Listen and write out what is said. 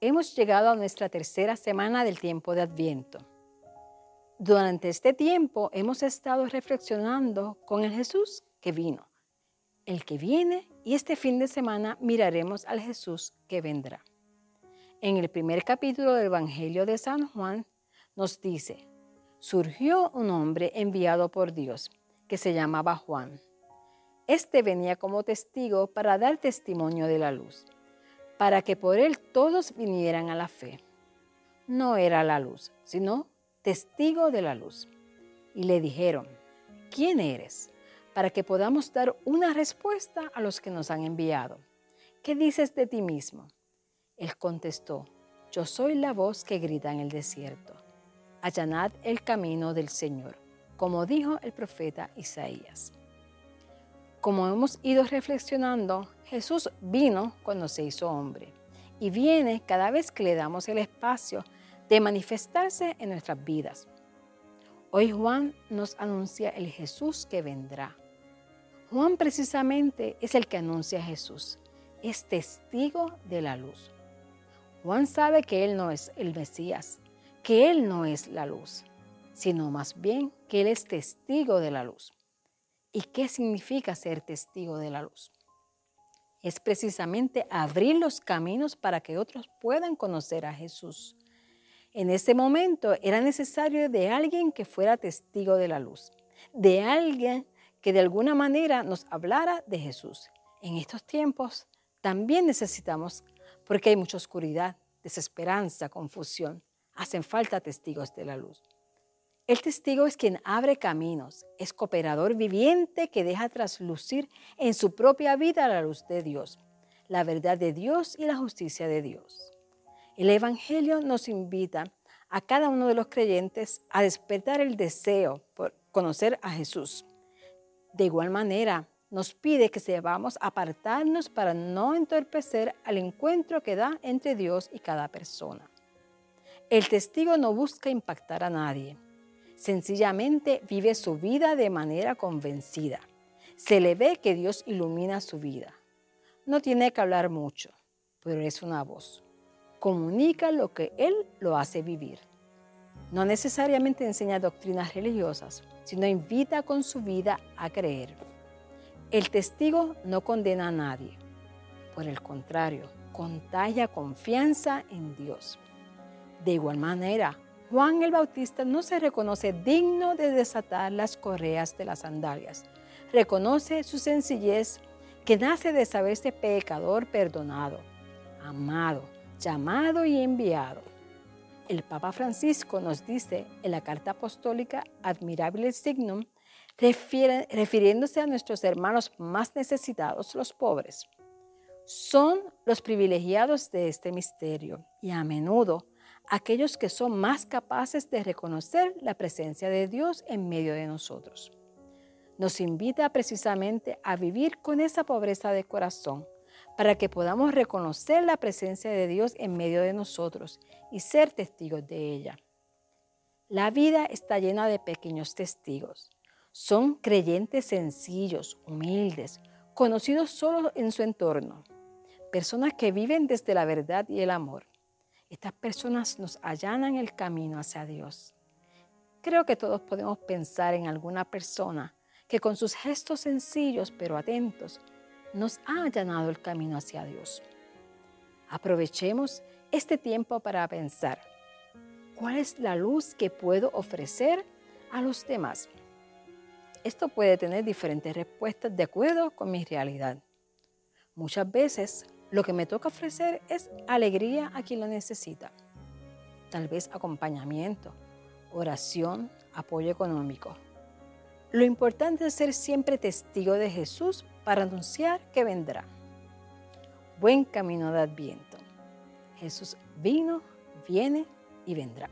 Hemos llegado a nuestra tercera semana del tiempo de Adviento. Durante este tiempo hemos estado reflexionando con el Jesús que vino, el que viene y este fin de semana miraremos al Jesús que vendrá. En el primer capítulo del Evangelio de San Juan nos dice, surgió un hombre enviado por Dios que se llamaba Juan. Este venía como testigo para dar testimonio de la luz para que por él todos vinieran a la fe. No era la luz, sino testigo de la luz. Y le dijeron, ¿quién eres? Para que podamos dar una respuesta a los que nos han enviado. ¿Qué dices de ti mismo? Él contestó, yo soy la voz que grita en el desierto. Allanad el camino del Señor, como dijo el profeta Isaías. Como hemos ido reflexionando, Jesús vino cuando se hizo hombre y viene cada vez que le damos el espacio de manifestarse en nuestras vidas. Hoy Juan nos anuncia el Jesús que vendrá. Juan precisamente es el que anuncia a Jesús, es testigo de la luz. Juan sabe que Él no es el Mesías, que Él no es la luz, sino más bien que Él es testigo de la luz. ¿Y qué significa ser testigo de la luz? Es precisamente abrir los caminos para que otros puedan conocer a Jesús. En ese momento era necesario de alguien que fuera testigo de la luz, de alguien que de alguna manera nos hablara de Jesús. En estos tiempos también necesitamos, porque hay mucha oscuridad, desesperanza, confusión. Hacen falta testigos de la luz. El testigo es quien abre caminos, es cooperador viviente que deja traslucir en su propia vida la luz de Dios, la verdad de Dios y la justicia de Dios. El Evangelio nos invita a cada uno de los creyentes a despertar el deseo por conocer a Jesús. De igual manera, nos pide que sepamos apartarnos para no entorpecer al encuentro que da entre Dios y cada persona. El testigo no busca impactar a nadie Sencillamente vive su vida de manera convencida. Se le ve que Dios ilumina su vida. No tiene que hablar mucho, pero es una voz. Comunica lo que Él lo hace vivir. No necesariamente enseña doctrinas religiosas, sino invita con su vida a creer. El testigo no condena a nadie. Por el contrario, contagia confianza en Dios. De igual manera, Juan el Bautista no se reconoce digno de desatar las correas de las sandalias. Reconoce su sencillez que nace de saberse pecador perdonado, amado, llamado y enviado. El Papa Francisco nos dice en la carta apostólica Admirable Signum, refiriéndose a nuestros hermanos más necesitados, los pobres. Son los privilegiados de este misterio y a menudo aquellos que son más capaces de reconocer la presencia de Dios en medio de nosotros. Nos invita precisamente a vivir con esa pobreza de corazón para que podamos reconocer la presencia de Dios en medio de nosotros y ser testigos de ella. La vida está llena de pequeños testigos. Son creyentes sencillos, humildes, conocidos solo en su entorno, personas que viven desde la verdad y el amor estas personas nos allanan el camino hacia Dios. Creo que todos podemos pensar en alguna persona que con sus gestos sencillos pero atentos nos ha allanado el camino hacia Dios. Aprovechemos este tiempo para pensar, ¿cuál es la luz que puedo ofrecer a los demás? Esto puede tener diferentes respuestas de acuerdo con mi realidad. Muchas veces lo que me toca ofrecer es alegría a quien lo necesita. Tal vez acompañamiento, oración, apoyo económico. Lo importante es ser siempre testigo de Jesús para anunciar que vendrá. Buen camino de Adviento. Jesús vino, viene y vendrá.